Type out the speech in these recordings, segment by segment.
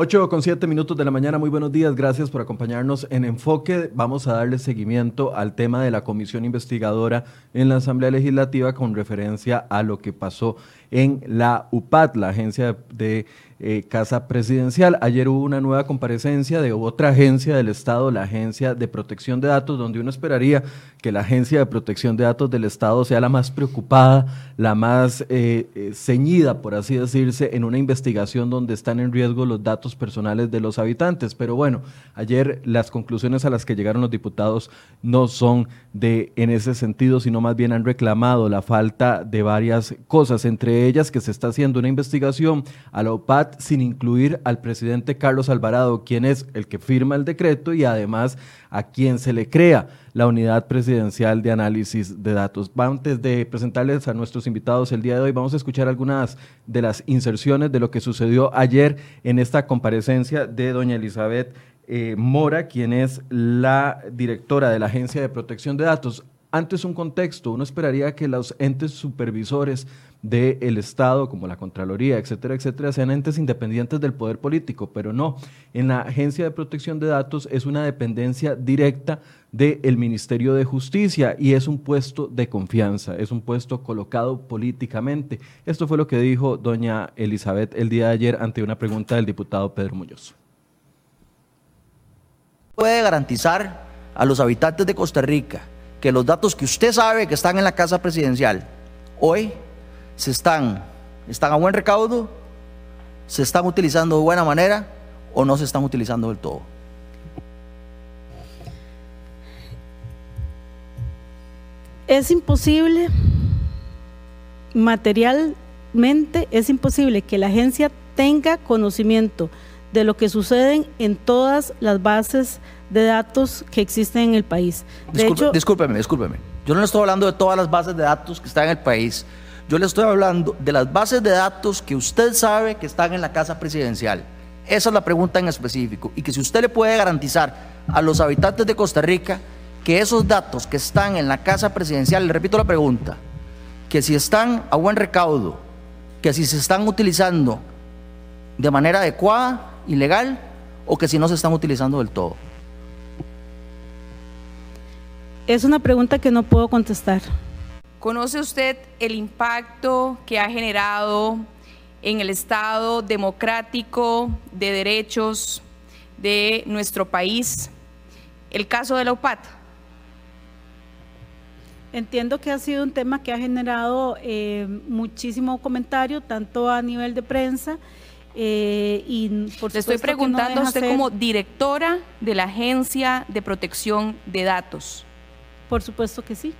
8 con 7 minutos de la mañana, muy buenos días, gracias por acompañarnos en Enfoque. Vamos a darle seguimiento al tema de la comisión investigadora en la Asamblea Legislativa con referencia a lo que pasó en la UPAD, la agencia de eh, Casa Presidencial. Ayer hubo una nueva comparecencia de otra agencia del Estado, la Agencia de Protección de Datos, donde uno esperaría que la Agencia de Protección de Datos del Estado sea la más preocupada, la más eh, eh, ceñida, por así decirse, en una investigación donde están en riesgo los datos personales de los habitantes. Pero bueno, ayer las conclusiones a las que llegaron los diputados no son de en ese sentido, sino más bien han reclamado la falta de varias cosas, entre ellas que se está haciendo una investigación a la Sin incluir al presidente Carlos Alvarado, quien es el que firma el decreto y además a quien se le crea la unidad presidencial de análisis de datos. Antes de presentarles a nuestros invitados el día de hoy, vamos a escuchar algunas de las inserciones de lo que sucedió ayer en esta comparecencia de doña Elizabeth eh, Mora, quien es la directora de la Agencia de Protección de Datos. Antes un contexto, uno esperaría que los entes supervisores del Estado, como la Contraloría, etcétera, etcétera, sean entes independientes del poder político, pero no. En la Agencia de Protección de Datos es una dependencia directa del Ministerio de Justicia y es un puesto de confianza, es un puesto colocado políticamente. Esto fue lo que dijo doña Elizabeth el día de ayer ante una pregunta del diputado Pedro Muñoz. Puede garantizar a los habitantes de Costa Rica que los datos que usted sabe que están en la Casa Presidencial hoy se están, están a buen recaudo, se están utilizando de buena manera o no se están utilizando del todo. Es imposible, materialmente, es imposible que la agencia tenga conocimiento de lo que sucede en todas las bases de datos que existen en el país. De discúlpeme, discúlpeme. Yo no estoy hablando de todas las bases de datos que están en el país. Yo le estoy hablando de las bases de datos que usted sabe que están en la casa presidencial. Esa es la pregunta en específico. Y que si usted le puede garantizar a los habitantes de Costa Rica que esos datos que están en la casa presidencial, le repito la pregunta, que si están a buen recaudo, que si se están utilizando de manera adecuada y legal, o que si no se están utilizando del todo. Es una pregunta que no puedo contestar. ¿Conoce usted el impacto que ha generado en el Estado democrático de derechos de nuestro país el caso de la UPAT? Entiendo que ha sido un tema que ha generado eh, muchísimo comentario, tanto a nivel de prensa eh, y por Le estoy preguntando a usted como directora de la Agencia de Protección de Datos. Por supuesto que sí.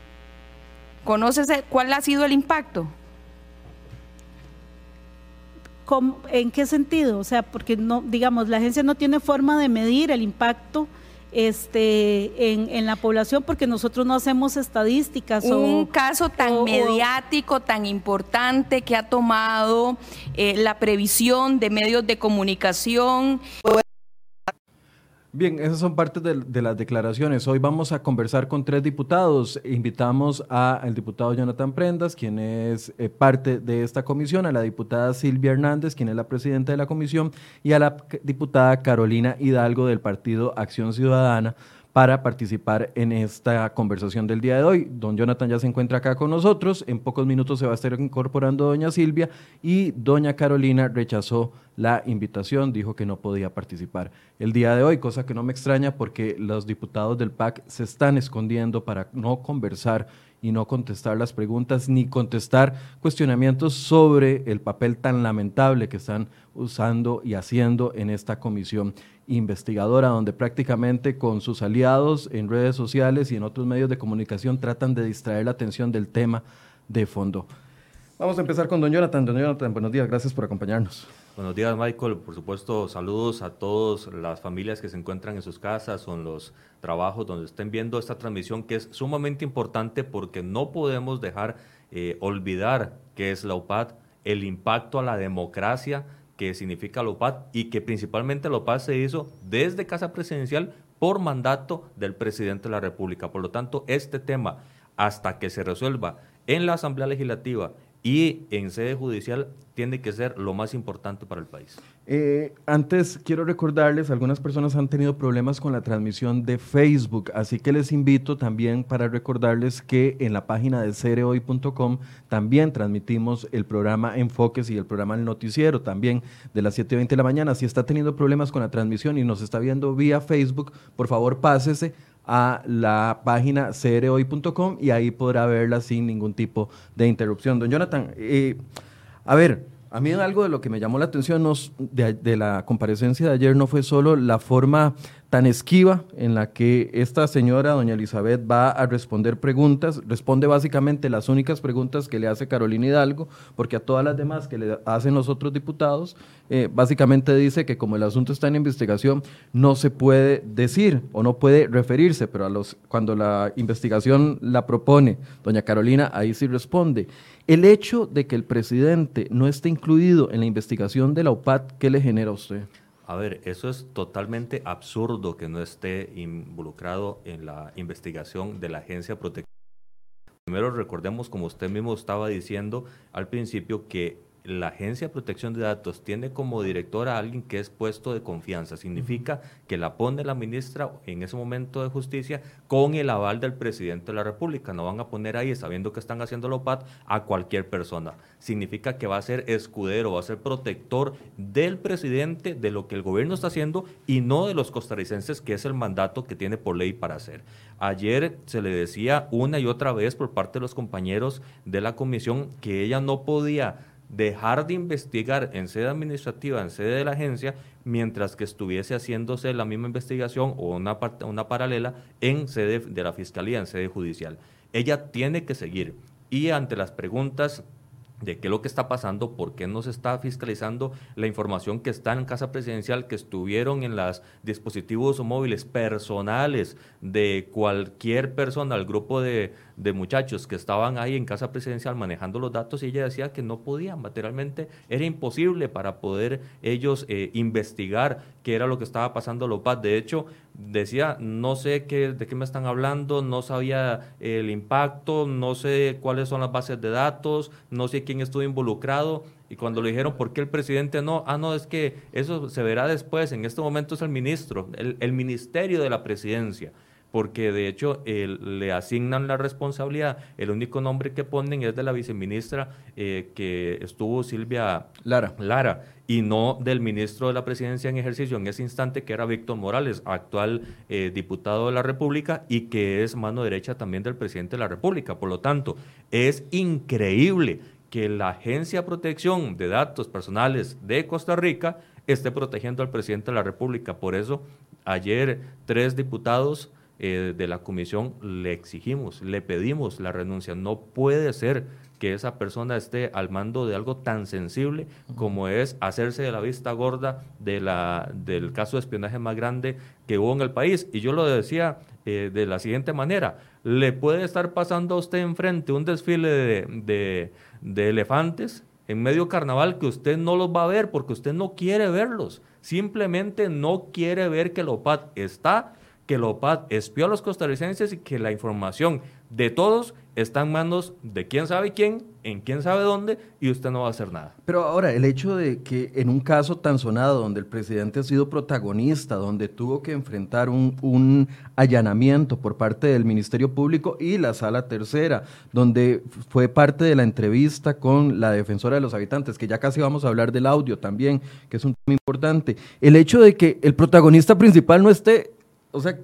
¿Conoces cuál ha sido el impacto? ¿En qué sentido? O sea, porque no, digamos, la agencia no tiene forma de medir el impacto este, en, la población porque nosotros no hacemos estadísticas. Un caso tan mediático, tan importante que ha tomado eh, la previsión de medios de comunicación. Bien, esas son partes de, las declaraciones. Hoy vamos a conversar con tres diputados. Invitamos al diputado Jonathan Prendas, quien es eh, parte de esta comisión, a la diputada Silvia Hernández, quien es la presidenta de la comisión, y a la diputada Carolina Hidalgo del Partido Acción Ciudadana para participar en esta conversación del día de hoy. Don Jonathan ya se encuentra acá con nosotros, en pocos minutos se va a estar incorporando doña Silvia y doña Carolina rechazó la invitación, dijo que no podía participar el día de hoy, cosa que no me extraña porque los diputados del PAC se están escondiendo para no conversar y no contestar las preguntas ni contestar cuestionamientos sobre el papel tan lamentable que están usando y haciendo en esta comisión investigadora, donde prácticamente con sus aliados en redes sociales y en otros medios de comunicación tratan de distraer la atención del tema de fondo. Vamos a empezar con don Jonathan. Don Jonathan, buenos días, gracias por acompañarnos. Buenos días, Michael. Por supuesto, saludos a todas las familias que se encuentran en sus casas o en los trabajos donde estén viendo esta transmisión, que es sumamente importante porque no podemos dejar eh, olvidar que es la UPAD, el impacto a la democracia que significa la UPAD y que principalmente la UPAD se hizo desde Casa Presidencial por mandato del presidente de la República. Por lo tanto, este tema, hasta que se resuelva en la Asamblea Legislativa, y en sede judicial tiene que ser lo más importante para el país. Eh, antes quiero recordarles, algunas personas han tenido problemas con la transmisión de Facebook, así que les invito también para recordarles que en la página de cereoy.com también transmitimos el programa Enfoques y el programa El Noticiero también de las 7.20 de la mañana. Si está teniendo problemas con la transmisión y nos está viendo vía Facebook, por favor pásese a la página cereoy.com y ahí podrá verla sin ningún tipo de interrupción. Don Jonathan, eh, a ver, a mí algo de lo que me llamó la atención de, la comparecencia de ayer no fue solo la forma tan esquiva en la que esta señora, doña Elizabeth, va a responder preguntas. Responde básicamente las únicas preguntas que le hace Carolina Hidalgo, porque a todas las demás que le hacen los otros diputados, eh, básicamente dice que como el asunto está en investigación, no se puede decir o no puede referirse, pero a los, cuando la investigación la propone doña Carolina, ahí sí responde. El hecho de que el presidente no esté incluido en la investigación de la OPAT, ¿qué le genera a usted? A ver, eso es totalmente absurdo que no esté involucrado en la investigación de la Agencia Protección. Primero recordemos, como usted mismo estaba diciendo al principio, que la Agencia de Protección de Datos tiene como directora a alguien que es puesto de confianza. Significa que la pone la ministra en ese momento de justicia con el aval del presidente de la República. No van a poner ahí, sabiendo que están haciendo la OPAT, a cualquier persona. Significa que va a ser escudero, va a ser protector del presidente, de lo que el gobierno está haciendo y no de los costarricenses, que es el mandato que tiene por ley para hacer. Ayer se le decía una y otra vez por parte de los compañeros de la comisión que ella no podía dejar de investigar en sede administrativa, en sede de la agencia, mientras que estuviese haciéndose la misma investigación o una, una paralela en sede de la Fiscalía, en sede judicial. Ella tiene que seguir. Y ante las preguntas de qué es lo que está pasando, por qué no se está fiscalizando la información que está en Casa Presidencial, que estuvieron en los dispositivos móviles personales de cualquier persona, el grupo de, de, muchachos que estaban ahí en Casa Presidencial manejando los datos, y ella decía que no podían, materialmente era imposible para poder ellos eh, investigar qué era lo que estaba pasando a los PAD. De hecho, decía, no sé qué, de qué me están hablando, no sabía el impacto, no sé cuáles son las bases de datos, no sé quién estuvo involucrado. Y cuando le dijeron, ¿por qué el presidente no? Ah, no, es que eso se verá después, en este momento es el ministro, el, el ministerio de la presidencia porque de hecho le asignan la responsabilidad, el único nombre que ponen es de la viceministra eh, que estuvo Silvia Lara. Lara y no del ministro de la presidencia en ejercicio en ese instante, que era Víctor Morales, actual eh, diputado de la República y que es mano derecha también del presidente de la República. Por lo tanto, es increíble que la Agencia de Protección de Datos Personales de Costa Rica esté protegiendo al presidente de la República. Por eso, ayer tres diputados eh, de la comisión le exigimos, le pedimos la renuncia. No puede ser que esa persona esté al mando de algo tan sensible como es hacerse de la vista gorda de la, del caso de espionaje más grande que hubo en el país. Y yo lo decía eh, de la siguiente manera, le puede estar pasando a usted enfrente un desfile de, de elefantes en medio carnaval que usted no los va a ver porque usted no quiere verlos. Simplemente no quiere ver que la OPAT está, que la OPAT espió a los costarricenses y que la información de todos está en manos de quién sabe quién, en quién sabe dónde, y usted no va a hacer nada. Pero ahora, el hecho de que en un caso tan sonado, donde el presidente ha sido protagonista, donde tuvo que enfrentar un, allanamiento por parte del Ministerio Público y la Sala Tercera, donde fue parte de la entrevista con la defensora de los habitantes, que ya casi vamos a hablar del audio también, que es un tema importante, el hecho de que el protagonista principal no esté, o sea,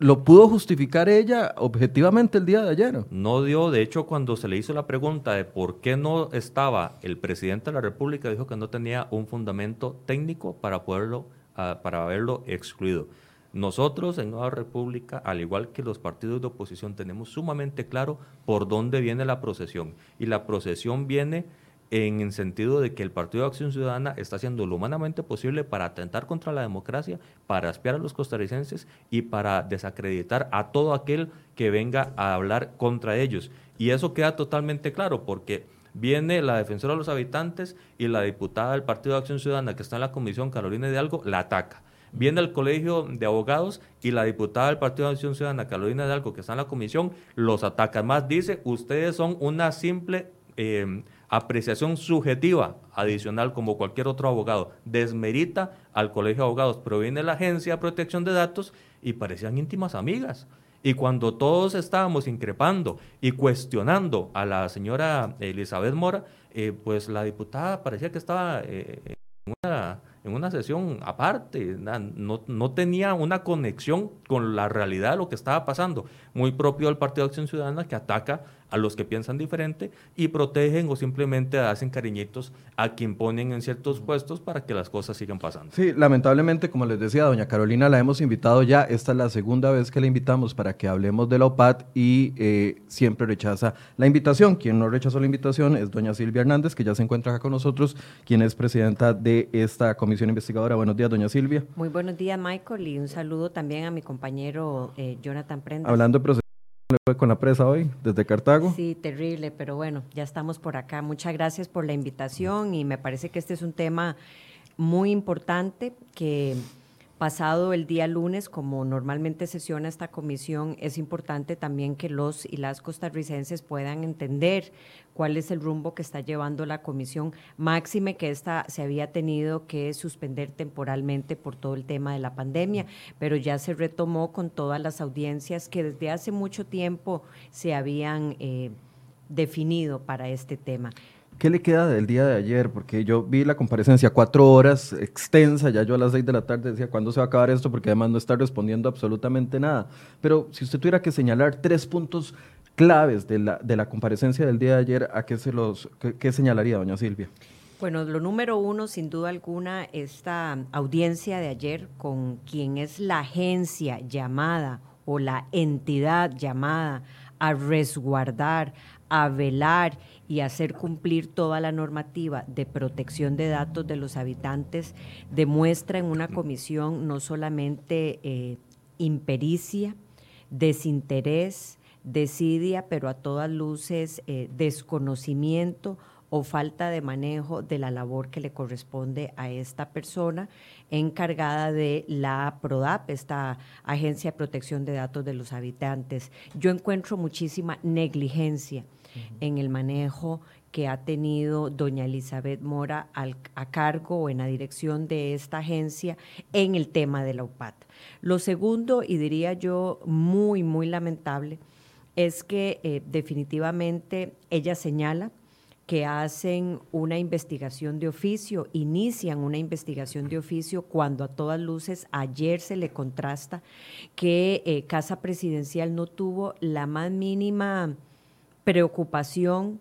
¿Lo pudo justificar ella objetivamente el día de ayer? No dio, de hecho, cuando se le hizo la pregunta de por qué no estaba el presidente de la República, dijo que no tenía un fundamento técnico para poderlo, ah, para haberlo excluido. Nosotros en Nueva República, al igual que los partidos de oposición, tenemos sumamente claro por dónde viene la procesión. Y la procesión viene en el sentido de que el Partido de Acción Ciudadana está haciendo lo humanamente posible para atentar contra la democracia, para espiar a los costarricenses y para desacreditar a todo aquel que venga a hablar contra ellos. Y eso queda totalmente claro porque viene la defensora de los habitantes y la diputada del Partido de Acción Ciudadana que está en la comisión, Carolina Hidalgo, la ataca. Viene el colegio de abogados y la diputada del Partido de Acción Ciudadana, Carolina Hidalgo, que está en la comisión, los ataca. Más dice, ustedes son una simple eh, apreciación subjetiva adicional como cualquier otro abogado, desmerita al Colegio de Abogados, proviene la Agencia de Protección de Datos y parecían íntimas amigas. Y cuando todos estábamos increpando y cuestionando a la señora Elizabeth Mora, eh, pues la diputada parecía que estaba eh, en, una, en, una, sesión aparte, no, no, tenía una conexión con la realidad de lo que estaba pasando, muy propio del Partido de Acción Ciudadana que ataca a los que piensan diferente y protegen o simplemente hacen cariñitos a quien ponen en ciertos puestos para que las cosas sigan pasando. Sí, lamentablemente, como les decía, doña Carolina la hemos invitado ya, esta es la segunda vez que la invitamos para que hablemos de la OPAT y eh, siempre rechaza la invitación. Quien no rechazó la invitación es doña Silvia Hernández, que ya se encuentra acá con nosotros, quien es presidenta de esta comisión investigadora. Buenos días, doña Silvia. Muy buenos días, Michael, y un saludo también a mi compañero eh, Jonathan Prendas. Hablando de fue con la presa hoy desde Cartago? Sí, terrible, pero bueno, ya estamos por acá. Muchas gracias por la invitación y me parece que este es un tema muy importante que pasado el día lunes, como normalmente sesiona esta comisión, es importante también que los y las costarricenses puedan entender cuál es el rumbo que está llevando la comisión, máxime que esta se había tenido que suspender temporalmente por todo el tema de la pandemia, pero ya se retomó con todas las audiencias que desde hace mucho tiempo se habían eh, definido para este tema. ¿Qué le queda del día de ayer? Porque yo vi la comparecencia cuatro horas, extensa, ya yo a las seis de la tarde decía, ¿cuándo se va a acabar esto? Porque además no está respondiendo absolutamente nada. Pero si usted tuviera que señalar tres puntos claves de la, de la comparecencia del día de ayer, ¿a qué, se los, qué, señalaría, doña Silvia? Bueno, lo número uno, sin duda alguna, esta audiencia de ayer con quien es la agencia llamada o la entidad llamada a resguardar, a velar y hacer cumplir toda la normativa de protección de datos de los habitantes, demuestra en una comisión no solamente eh, impericia, desinterés, desidia, pero a todas luces eh, desconocimiento o falta de manejo de la labor que le corresponde a esta persona encargada de la PRODAP, esta Agencia de Protección de Datos de los Habitantes. Yo encuentro muchísima negligencia en el manejo que ha tenido doña Elizabeth Mora a cargo o en la dirección de esta agencia en el tema de la UPAT. Lo segundo, y diría yo muy, muy lamentable, es que eh, definitivamente ella señala que hacen una investigación de oficio, inician una investigación de oficio cuando a todas luces ayer se le contrasta que eh, Casa Presidencial no tuvo la más mínima preocupación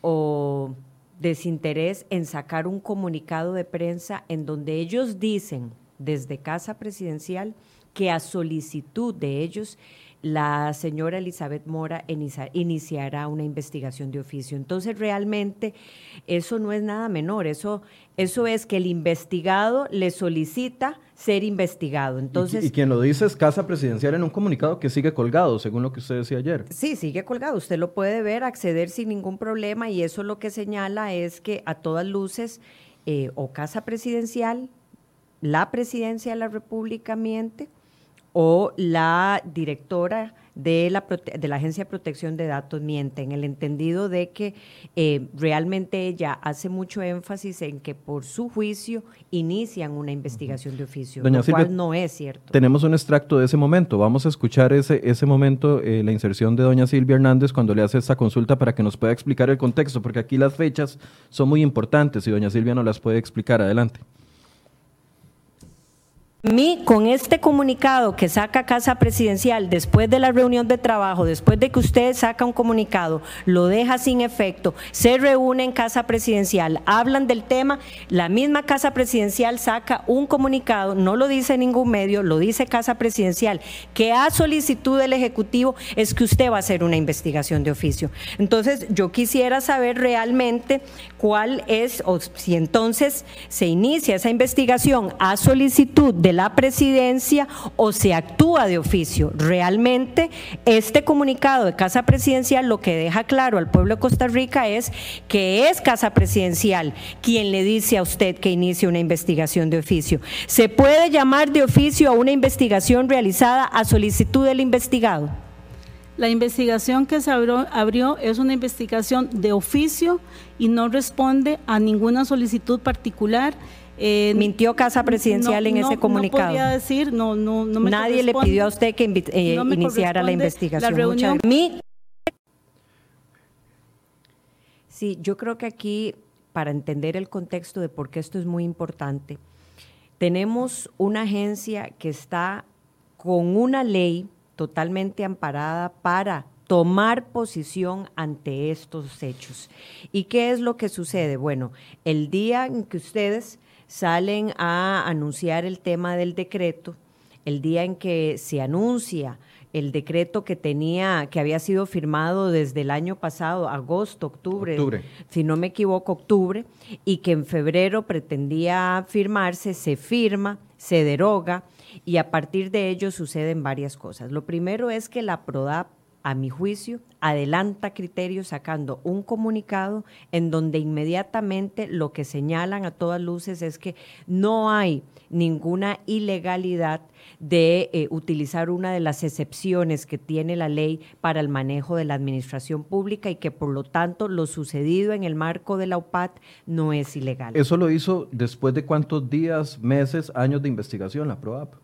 o desinterés en sacar un comunicado de prensa en donde ellos dicen desde Casa Presidencial que a solicitud de ellos la señora Elizabeth Mora iniciará una investigación de oficio. Entonces, realmente eso no es nada menor, eso, eso es que el investigado le solicita ser investigado. Entonces, y, quien lo dice es Casa Presidencial en un comunicado que sigue colgado, según lo que usted decía ayer. Sí, sigue colgado. Usted lo puede ver, acceder sin ningún problema y eso lo que señala es que a todas luces eh, o Casa Presidencial, la Presidencia de la República miente o la directora de la, de la Agencia de Protección de Datos miente, en el entendido de que eh, realmente ella hace mucho énfasis en que por su juicio inician una investigación de oficio, lo cual no es cierto. Tenemos un extracto de ese momento, vamos a escuchar ese, ese momento, eh, la inserción de doña Silvia Hernández cuando le hace esta consulta para que nos pueda explicar el contexto, porque aquí las fechas son muy importantes y doña Silvia nos las puede explicar. Adelante mí, con este comunicado que saca Casa Presidencial después de la reunión de trabajo, después de que usted saca un comunicado, lo deja sin efecto, se reúne en Casa Presidencial, hablan del tema, la misma Casa Presidencial saca un comunicado, no lo dice ningún medio, lo dice Casa Presidencial, que a solicitud del Ejecutivo es que usted va a hacer una investigación de oficio. Entonces, yo quisiera saber realmente cuál es, o si entonces se inicia esa investigación a solicitud de la presidencia o se actúa de oficio. Realmente este comunicado de Casa Presidencial lo que deja claro al pueblo de Costa Rica es que es Casa Presidencial quien le dice a usted que inicie una investigación de oficio. Se puede llamar de oficio a una investigación realizada a solicitud del investigado. La investigación que se abrió, es una investigación de oficio y no responde a ninguna solicitud particular. Eh, Mintió Casa Presidencial en ese comunicado. No podría decir, no, no, no me Nadie le pidió a usted que eh, iniciara la investigación. La reunión. Sí, yo creo que aquí, para entender el contexto de por qué esto es muy importante, tenemos una agencia que está con una ley totalmente amparada para tomar posición ante estos hechos. ¿Y qué es lo que sucede? Bueno, el día en que ustedes salen a anunciar el tema del decreto, el día en que se anuncia el decreto que tenía, que había sido firmado desde el año pasado, agosto, octubre, octubre, si no me equivoco, octubre, y que en febrero pretendía firmarse, se firma, se deroga, y a partir de ello suceden varias cosas. Lo primero es que la PRODAP, a mi juicio, adelanta criterios sacando un comunicado en donde inmediatamente lo que señalan a todas luces es que no hay ninguna ilegalidad de eh, utilizar una de las excepciones que tiene la ley para el manejo de la administración pública y que por lo tanto lo sucedido en el marco de la UPAT no es ilegal. ¿Eso lo hizo después de cuántos días, meses, años de investigación la PROAP?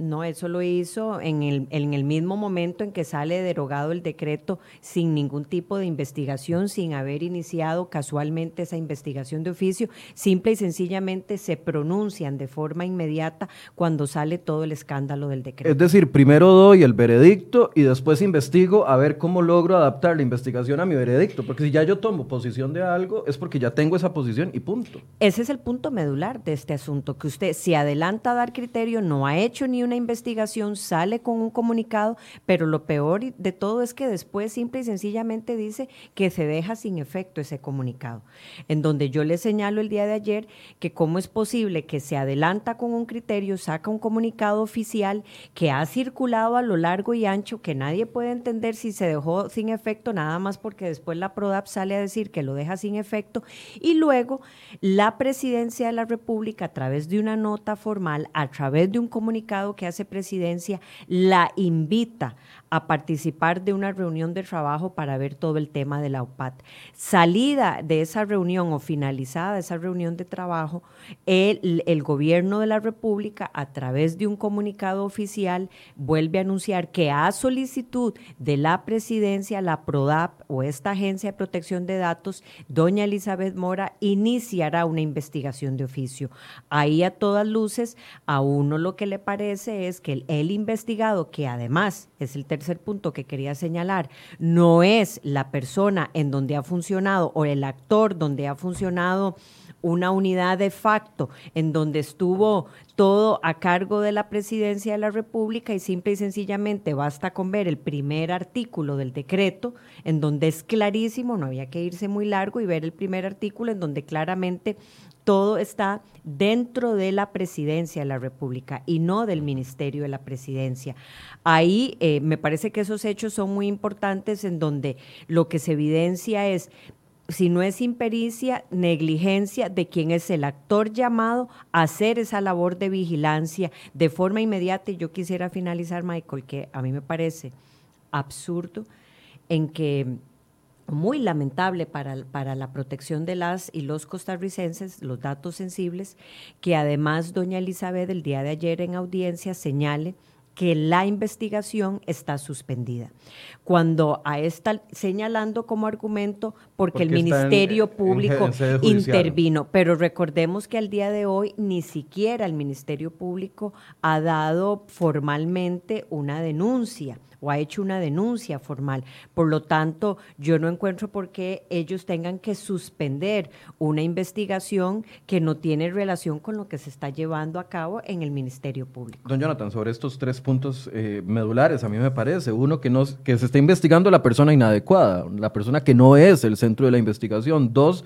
No, eso lo hizo en el, en el mismo momento en que sale derogado el decreto sin ningún tipo de investigación, sin haber iniciado casualmente esa investigación de oficio, simple y sencillamente se pronuncian de forma inmediata cuando sale todo el escándalo del decreto. Es decir, primero doy el veredicto y después investigo a ver cómo logro adaptar la investigación a mi veredicto, porque si ya yo tomo posición de algo es porque ya tengo esa posición y punto. Ese es el punto medular de este asunto, que usted se adelanta a dar criterio, no ha hecho ni un una investigación, sale con un comunicado, pero lo peor de todo es que después simple y sencillamente dice que se deja sin efecto ese comunicado. En donde yo le señalo el día de ayer que cómo es posible que se adelanta con un criterio, saca un comunicado oficial que ha circulado a lo largo y ancho, que nadie puede entender si se dejó sin efecto, nada más porque después la PRODAP sale a decir que lo deja sin efecto, y luego la presidencia de la República, a través de una nota formal, a través de un comunicado que hace presidencia la invita a participar de una reunión de trabajo para ver todo el tema de la UPAT. Salida de esa reunión o finalizada esa reunión de trabajo, el, el, gobierno de la República, a través de un comunicado oficial, vuelve a anunciar que a solicitud de la presidencia, la PRODAP o esta agencia de protección de datos, doña Elizabeth Mora iniciará una investigación de oficio. Ahí a todas luces, a uno lo que le parece es que el, el investigado, que además es el tercer punto que quería señalar, no es la persona en donde ha funcionado o el actor donde ha funcionado una unidad de facto en donde estuvo todo a cargo de la presidencia de la República y simple y sencillamente basta con ver el primer artículo del decreto en donde es clarísimo, no había que irse muy largo y ver el primer artículo en donde claramente todo está dentro de la presidencia de la República y no del Ministerio de la Presidencia. Ahí eh, me parece que esos hechos son muy importantes en donde lo que se evidencia es si no es impericia, negligencia de quien es el actor llamado a hacer esa labor de vigilancia de forma inmediata. Y yo quisiera finalizar, Michael, que a mí me parece absurdo en que muy lamentable para, para, la protección de las y los costarricenses, los datos sensibles, que además doña Elizabeth el día de ayer en audiencia señale que la investigación está suspendida. Cuando a esta señalando como argumento porque, el Ministerio Público intervino, pero recordemos que al día de hoy ni siquiera el Ministerio Público ha dado formalmente una denuncia o ha hecho una denuncia formal. Por lo tanto, yo no encuentro por qué ellos tengan que suspender una investigación que no tiene relación con lo que se está llevando a cabo en el Ministerio Público. Don Jonathan, sobre estos tres puntos eh, medulares, a mí me parece, uno, que, no, que se está investigando la persona inadecuada, la persona que no es el centro de la investigación. Dos,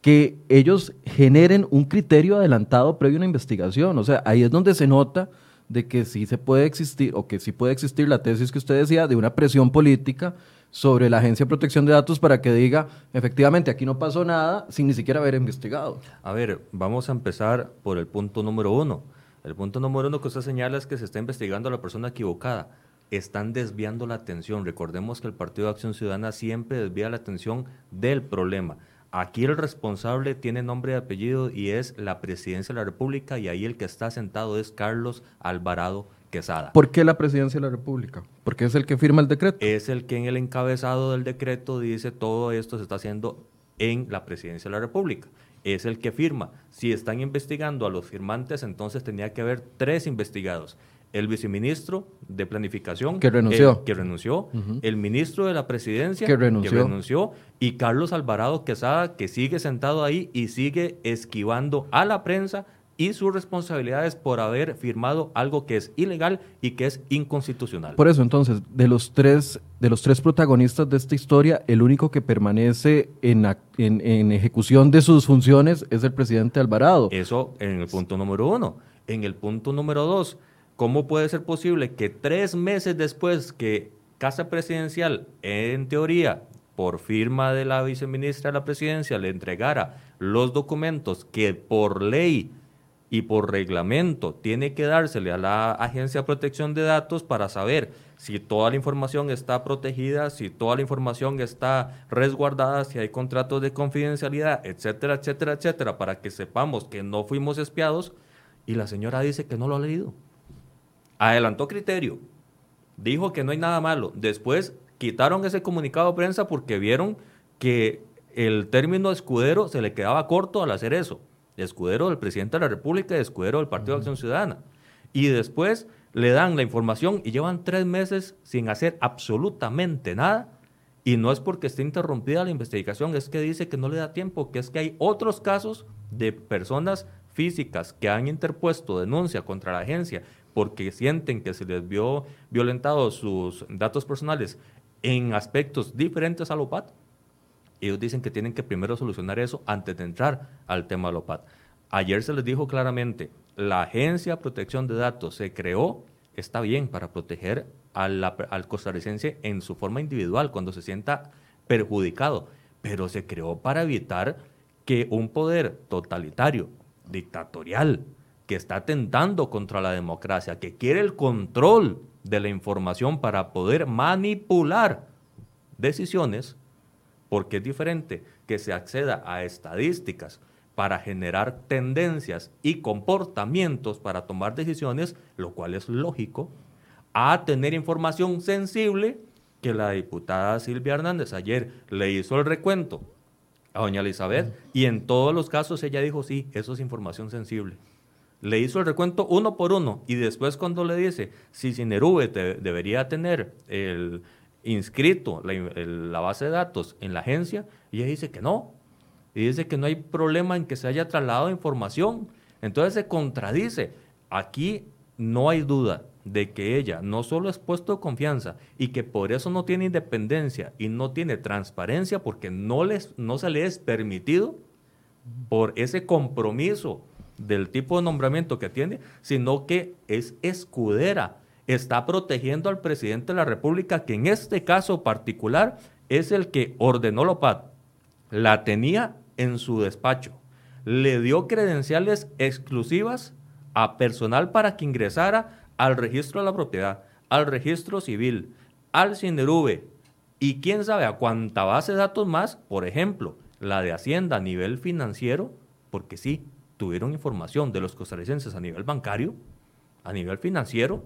que ellos generen un criterio adelantado previo a una investigación. O sea, ahí es donde se nota de que sí se puede existir, o que sí puede existir la tesis que usted decía, de una presión política sobre la Agencia de Protección de Datos para que diga, efectivamente, aquí no pasó nada sin ni siquiera haber investigado. A ver, vamos a empezar por el punto número uno. El punto número uno que usted señala es que se está investigando a la persona equivocada. están desviando la atención. Recordemos que el Partido de Acción Ciudadana siempre desvía la atención del problema. Aquí el responsable tiene nombre y apellido y es la presidencia de la República y ahí el que está sentado es Carlos Alvarado Quesada. ¿Por qué la presidencia de la República? Porque es el que firma el decreto. Es el que en el encabezado del decreto dice todo esto se está haciendo en la presidencia de la República. Es el que firma. Si están investigando a los firmantes, entonces tenía que haber tres investigados el viceministro de Planificación que renunció, el, que renunció el ministro de la Presidencia que renunció. y Carlos Alvarado Quesada que sigue sentado ahí y sigue esquivando a la prensa y sus responsabilidades por haber firmado algo que es ilegal y que es inconstitucional. Por eso, entonces, de los tres, de los tres protagonistas de esta historia, el único que permanece en, en, en ejecución de sus funciones es el presidente Alvarado. Eso en el punto número uno. En el punto número dos, ¿Cómo puede ser posible que tres meses después que Casa Presidencial, en teoría, por firma de la viceministra de la Presidencia, le entregara los documentos que por ley y por reglamento tiene que dársele a la Agencia de Protección de Datos para saber si toda la información está protegida, si toda la información está resguardada, si hay contratos de confidencialidad, etcétera, etcétera, etcétera, para que sepamos que no fuimos espiados, y la señora dice que no lo ha leído adelantó criterio, dijo que no hay nada malo. Después quitaron ese comunicado de prensa porque vieron que el término escudero se le quedaba corto al hacer eso. Escudero del presidente de la República y escudero del Partido de Acción Ciudadana. Y después le dan la información y llevan tres meses sin hacer absolutamente nada. Y no es porque esté interrumpida la investigación, es que dice que no le da tiempo, que es que hay otros casos de personas físicas que han interpuesto denuncia contra la agencia porque sienten que se les vio violentados sus datos personales en aspectos diferentes al OPAT, ellos dicen que tienen que primero solucionar eso antes de entrar al tema del OPAT. Ayer se les dijo claramente, la Agencia de Protección de Datos se creó, está bien, para proteger al costarricense en su forma individual, cuando se sienta perjudicado, pero se creó para evitar que un poder totalitario, dictatorial, que está atentando contra la democracia, que quiere el control de la información para poder manipular decisiones, porque es diferente que se acceda a estadísticas para generar tendencias y comportamientos para tomar decisiones, lo cual es lógico, a tener información sensible que la diputada Silvia Hernández ayer le hizo el recuento a doña Elizabeth y en todos los casos ella dijo, sí, eso es información sensible le hizo el recuento uno por uno y después cuando le dice si Cinerube debería tener el inscrito la, base de datos en la agencia, ella dice que no. Y dice que no hay problema en que se haya trasladado información. Entonces se contradice. Aquí no hay duda de que ella no solo es puesto confianza y que por eso no tiene independencia y no tiene transparencia porque no, les, no se le es permitido por ese compromiso del tipo de nombramiento que tiene, sino que es escudera. Está protegiendo al presidente de la República, que en este caso particular es el que ordenó Lopat. La tenía en su despacho. Le dio credenciales exclusivas a personal para que ingresara al registro de la propiedad, al registro civil, al CINERUVE y quién sabe a cuánta base de datos más, por ejemplo, la de Hacienda a nivel financiero, porque sí, tuvieron información de los costarricenses a nivel bancario, a nivel financiero,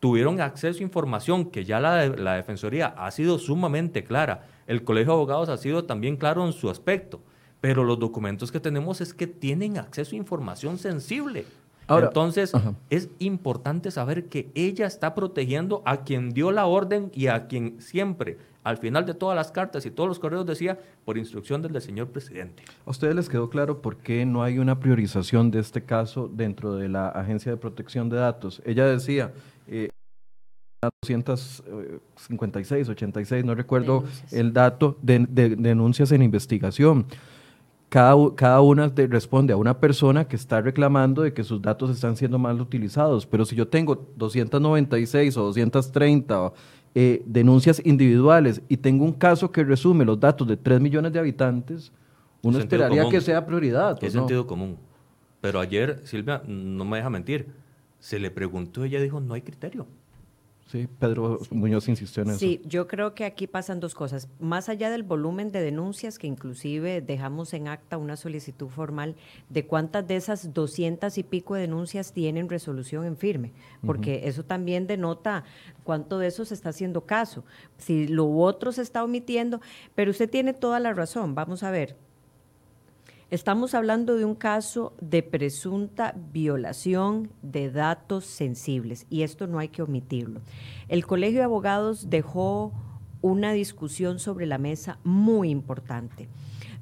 tuvieron acceso a información que ya la, la Defensoría ha sido sumamente clara, el Colegio de Abogados ha sido también claro en su aspecto, pero los documentos que tenemos es que tienen acceso a información sensible. Entonces, es importante saber que ella está protegiendo a quien dio la orden y a quien siempre al final de todas las cartas y todos los correos decía por instrucción del señor presidente. ¿A ustedes les quedó claro por qué no hay una priorización de este caso dentro de la Agencia de Protección de Datos? Ella decía, eh, 256, 86, no recuerdo el dato, de, denuncias en investigación. Cada, cada, una responde a una persona que está reclamando de que sus datos están siendo mal utilizados. Pero si yo tengo 296 o 230 eh, denuncias individuales y tengo un caso que resume los datos de 3 millones de habitantes, uno esperaría que sea prioridad. Es sentido común. Pero ayer, Silvia, no me deja mentir, se le preguntó y ella dijo, no hay criterio. Sí, Pedro Muñoz insistió en eso. Sí, yo creo que aquí pasan dos cosas. Más allá del volumen de denuncias, que inclusive dejamos en acta una solicitud formal de cuántas de esas doscientas y pico de denuncias tienen resolución en firme, porque eso también denota cuánto de eso se está haciendo caso. Si lo otro se está omitiendo, pero usted tiene toda la razón. Vamos a ver, Estamos hablando de un caso de presunta violación de datos sensibles y esto no hay que omitirlo. El Colegio de Abogados dejó una discusión sobre la mesa muy importante.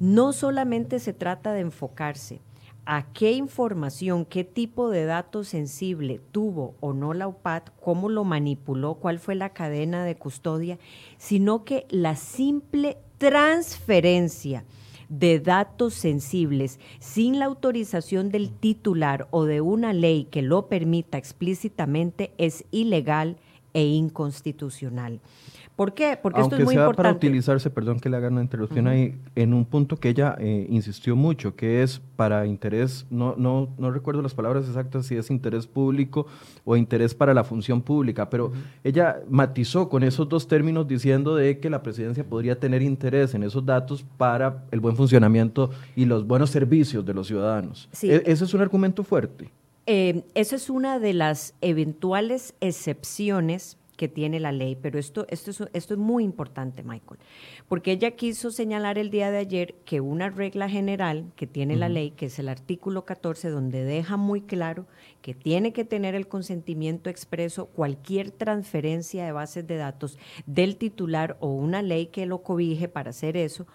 No solamente se trata de enfocarse a qué información, qué tipo de datos sensible tuvo o no la UPAD, cómo lo manipuló, cuál fue la cadena de custodia, sino que la simple transferencia de datos sensibles sin la autorización del titular o de una ley que lo permita explícitamente es ilegal e inconstitucional. ¿Por qué? Porque esto es muy sea para utilizarse, perdón que le haga una interrupción ahí, en un punto que ella eh, insistió mucho, que es para interés, no, no, no recuerdo las palabras exactas, si es interés público o interés para la función pública, pero ella matizó con esos dos términos diciendo de que la presidencia podría tener interés en esos datos para el buen funcionamiento y los buenos servicios de los ciudadanos. E, ese es un argumento fuerte. Eh, esa es una de las eventuales excepciones que tiene la ley, pero esto, esto, es, esto es muy importante, Michael, porque ella quiso señalar el día de ayer que una regla general que tiene la ley, que es el artículo 14, donde deja muy claro que tiene que tener el consentimiento expreso cualquier transferencia de bases de datos del titular o una ley que lo cobije para hacer eso,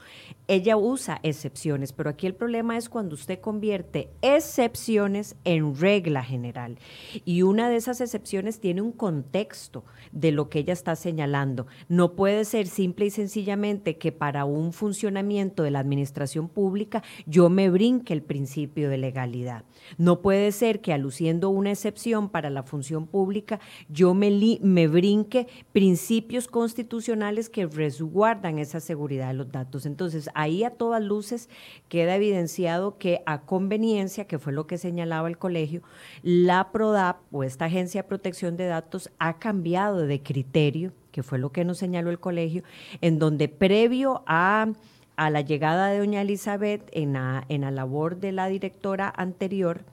ella usa excepciones, pero aquí el problema es cuando usted convierte excepciones en regla general. Y una de esas excepciones tiene un contexto de lo que ella está señalando. No puede ser simple y sencillamente que para un funcionamiento de la administración pública yo me brinque el principio de legalidad. No puede ser que aluciendo una excepción para la función pública yo me, me brinque principios constitucionales que resguardan esa seguridad de los datos. Entonces, ahí a todas luces queda evidenciado que a conveniencia, que fue lo que señalaba el colegio, la PRODAP o esta Agencia de Protección de Datos ha cambiado de criterio, que fue lo que nos señaló el colegio, en donde previo a, la llegada de doña Elizabeth en la, en la labor de la directora anterior,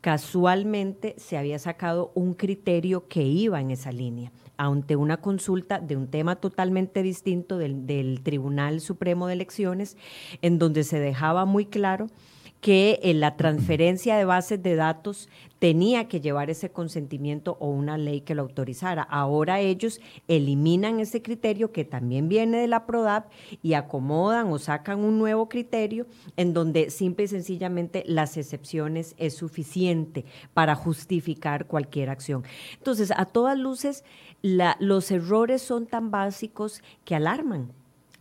casualmente se había sacado un criterio que iba en esa línea, ante una consulta de un tema totalmente distinto del, del Tribunal Supremo de Elecciones, en donde se dejaba muy claro que en la transferencia de bases de datos tenía que llevar ese consentimiento o una ley que lo autorizara. Ahora ellos eliminan ese criterio que también viene de la PRODAP y acomodan o sacan un nuevo criterio en donde simple y sencillamente las excepciones es suficiente para justificar cualquier acción. Entonces, a todas luces, los errores son tan básicos que alarman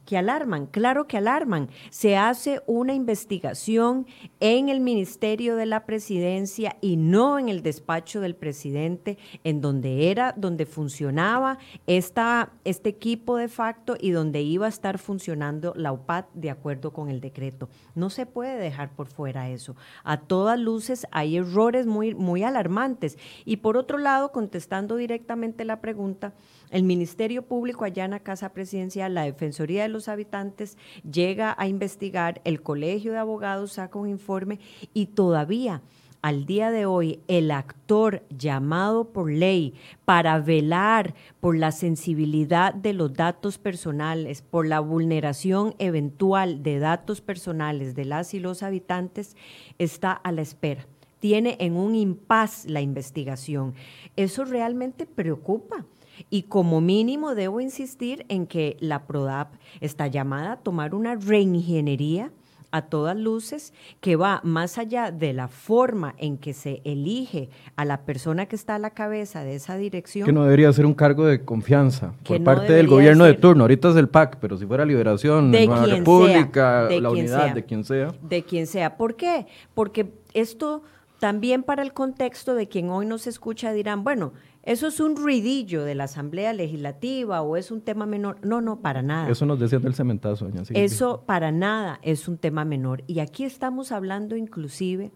que alarman, claro que alarman. Se hace una investigación en el Ministerio de la Presidencia y no en el despacho del presidente, en donde era, donde funcionaba esta, este equipo de facto y donde iba a estar funcionando la UPAD de acuerdo con el decreto. No se puede dejar por fuera eso. A todas luces hay errores muy, muy alarmantes. Y por otro lado, contestando directamente la pregunta, el Ministerio Público allana Casa Presidencial, la Defensoría de los Habitantes llega a investigar, el Colegio de Abogados saca un informe y todavía al día de hoy el actor llamado por ley para velar por la sensibilidad de los datos personales, por la vulneración eventual de datos personales de las y los habitantes, está a la espera. Tiene en un impas la investigación. Eso realmente preocupa y como mínimo debo insistir en que la PRODAP está llamada a tomar una reingeniería a todas luces que va más allá de la forma en que se elige a la persona que está a la cabeza de esa dirección. Que no debería ser un cargo de confianza por parte del gobierno de turno. Ahorita es del PAC, pero si fuera Liberación, de Nueva República, la unidad, de quien sea. De quien sea. ¿Por qué? Porque esto también para el contexto de quien hoy nos escucha dirán, bueno, eso es un ruidillo de la Asamblea Legislativa o es un tema menor. No, no, para nada. Eso nos decía del cementazo, doña Eso para nada es un tema menor. Y aquí estamos hablando inclusive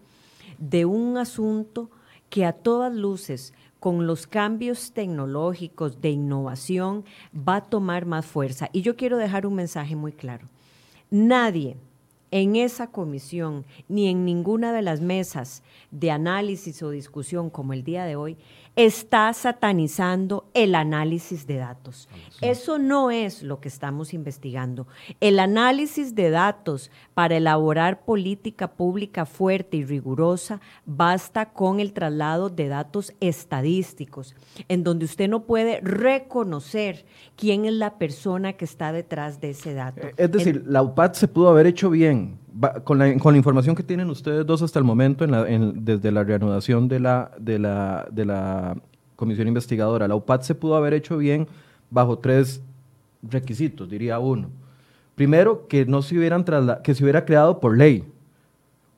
de un asunto que a todas luces con los cambios tecnológicos de innovación va a tomar más fuerza. Y yo quiero dejar un mensaje muy claro. Nadie en esa comisión ni en ninguna de las mesas de análisis o discusión como el día de hoy está satanizando el análisis de datos. Eso no es lo que estamos investigando. El análisis de datos para elaborar política pública fuerte y rigurosa basta con el traslado de datos estadísticos, en donde usted no puede reconocer quién es la persona que está detrás de ese dato. Eh, es decir, la UPAD se pudo haber hecho bien. Con la, información que tienen ustedes dos hasta el momento, desde la reanudación de la, de la, de la comisión investigadora, la UPAD se pudo haber hecho bien bajo tres requisitos, diría uno. Primero, que no se hubieran que se hubiera creado por ley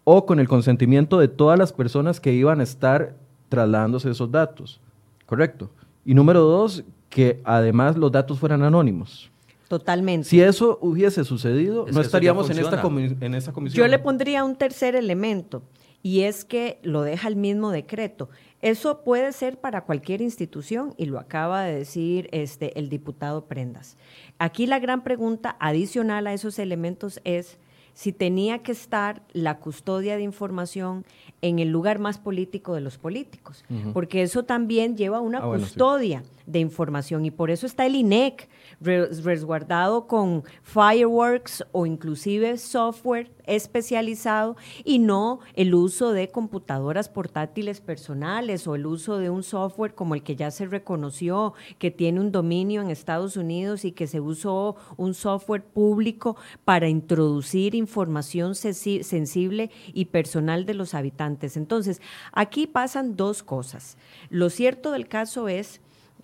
o con el consentimiento de todas las personas que iban a estar trasladándose esos datos. ¿Correcto? Y número dos, que además los datos fueran anónimos. Totalmente. Si eso hubiese sucedido, no estaríamos en esta, en esta comisión. Yo le pondría un tercer elemento y es que lo deja el mismo decreto. Eso puede ser para cualquier institución y lo acaba de decir este, el diputado Prendas. Aquí la gran pregunta adicional a esos elementos es si tenía que estar la custodia de información en el lugar más político de los políticos, porque eso también lleva una ah, custodia de información y por eso está el INEC resguardado con fireworks o inclusive software especializado y no el uso de computadoras portátiles personales o el uso de un software como el que ya se reconoció que tiene un dominio en Estados Unidos y que se usó un software público para introducir información sensible y personal de los habitantes. Entonces, aquí pasan dos cosas. Lo cierto del caso es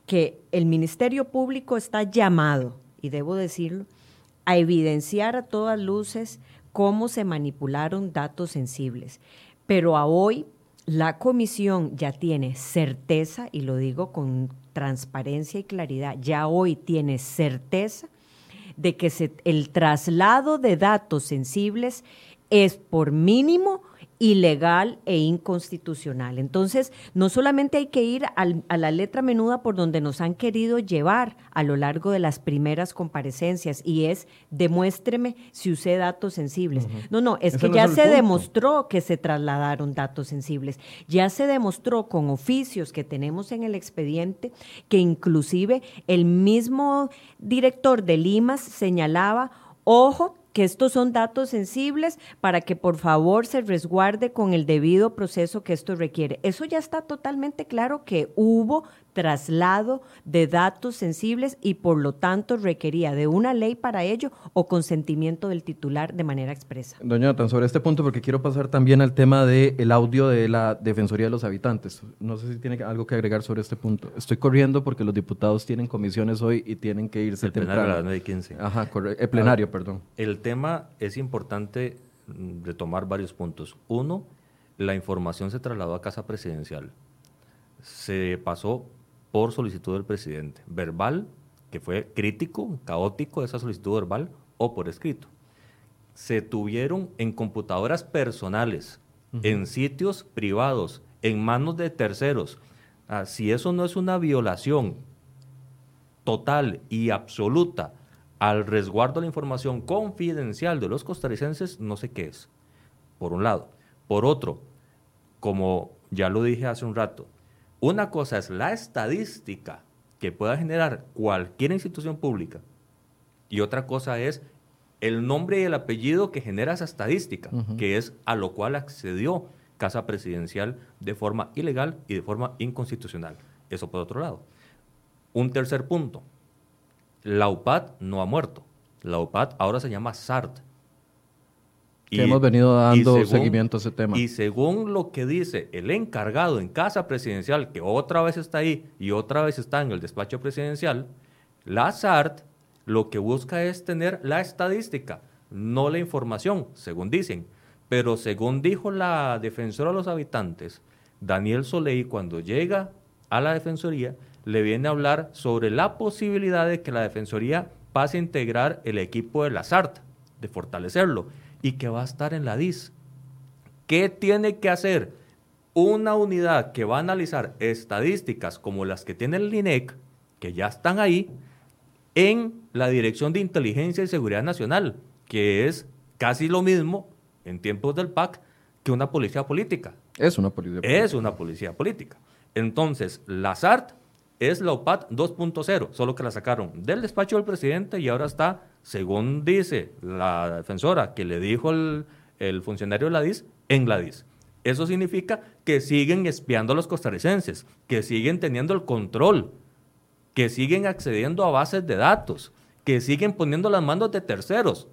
que el Ministerio Público está llamado, y debo decirlo, a evidenciar a todas luces cómo se manipularon datos sensibles. Pero a hoy la comisión ya tiene certeza, y lo digo con transparencia y claridad, ya hoy tiene certeza de que el traslado de datos sensibles es por mínimo ilegal e inconstitucional. Entonces, no solamente hay que ir a la letra menuda por donde nos han querido llevar a lo largo de las primeras comparecencias y es demuéstreme si usé datos sensibles. No, no, es que ya se demostró que se trasladaron datos sensibles. Ya se demostró con oficios que tenemos en el expediente que inclusive el mismo director de Limas señalaba, ojo, que estos son datos sensibles para que por favor se resguarde con el debido proceso que esto requiere. Eso ya está totalmente claro que hubo traslado de datos sensibles y por lo tanto requería de una ley para ello o consentimiento del titular de manera expresa. Doña tan sobre este punto, porque quiero pasar también al tema del audio de la Defensoría de los Habitantes. No sé si tiene algo que agregar sobre este punto. Estoy corriendo porque los diputados tienen comisiones hoy y tienen que irse el Plenario 9 y 15. Ajá, el plenario, perdón. El tema es importante mm, retomar varios puntos. Uno, la información se trasladó a Casa Presidencial. Se pasó por solicitud del presidente, verbal, que fue crítico, caótico esa solicitud verbal, o por escrito. Se tuvieron en computadoras personales, en sitios privados, en manos de terceros. Ah, si eso no es una violación total y absoluta al resguardo de la información confidencial de los costarricenses, no sé qué es, por un lado. Por otro, como ya lo dije hace un rato, una cosa es la estadística que pueda generar cualquier institución pública y otra cosa es el nombre y el apellido que genera esa estadística, que es a lo cual accedió Casa Presidencial de forma ilegal y de forma inconstitucional. Eso por otro lado. Un tercer punto. La UPAD no ha muerto. La UPAD ahora se llama SART, que hemos venido dando seguimiento a ese tema. Y según lo que dice el encargado en Casa Presidencial, que otra vez está ahí y otra vez está en el despacho presidencial, la SART lo que busca es tener la estadística, no la información, según dicen. Pero según dijo la defensora de los habitantes, Daniel Soleil, cuando llega a la defensoría, le viene a hablar sobre la posibilidad de que la defensoría pase a integrar el equipo de la SART, de fortalecerlo y que va a estar en la DIS. ¿Qué tiene que hacer una unidad que va a analizar estadísticas como las que tiene el INEC, que ya están ahí, en la Dirección de Inteligencia y Seguridad Nacional, que es casi lo mismo en tiempos del PAC que una policía política. Es una policía política. Es una policía política. Entonces, la SART es la OPAT 2.0, solo que la sacaron del despacho del presidente y ahora está, según dice la defensora que le dijo el, funcionario de la DIS, en la. Eso significa que siguen espiando a los costarricenses, que siguen teniendo el control, que siguen accediendo a bases de datos, que siguen poniendo las manos de terceros.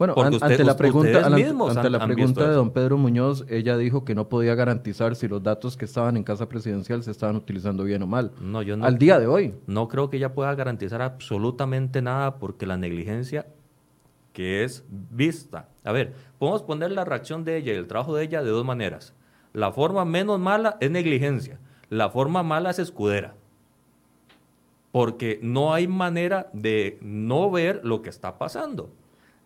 Bueno, Porque an- usted- ante la pregunta, ante- mismos ante han- la pregunta de don Pedro Muñoz, ella dijo que no podía garantizar si los datos que estaban en casa presidencial se estaban utilizando bien o mal. No, yo no. Al día de hoy. No creo que ella pueda garantizar absolutamente nada porque la negligencia que es vista. A ver, podemos poner la reacción de ella y el trabajo de ella de dos maneras. La forma menos mala es negligencia. La forma mala es escudera. Porque no hay manera de no ver lo que está pasando.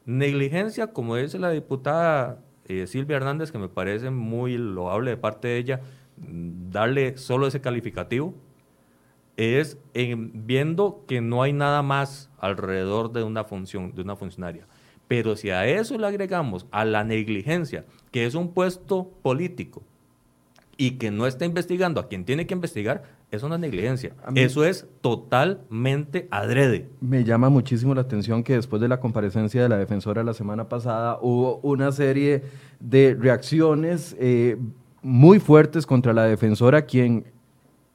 Negligencia, como dice la diputada eh, Silvia Hernández, que me parece muy loable de parte de ella, mm, darle solo ese calificativo, es en- viendo que no hay nada más alrededor de una función, de una funcionaria. Pero si a eso le agregamos a la negligencia, que es un puesto político y que no está investigando a quien tiene que investigar, eso no es negligencia. Mí- Eso es totalmente adrede. Me llama muchísimo la atención que después de la comparecencia de la defensora la semana pasada hubo una serie de reacciones eh, muy fuertes contra la defensora, quien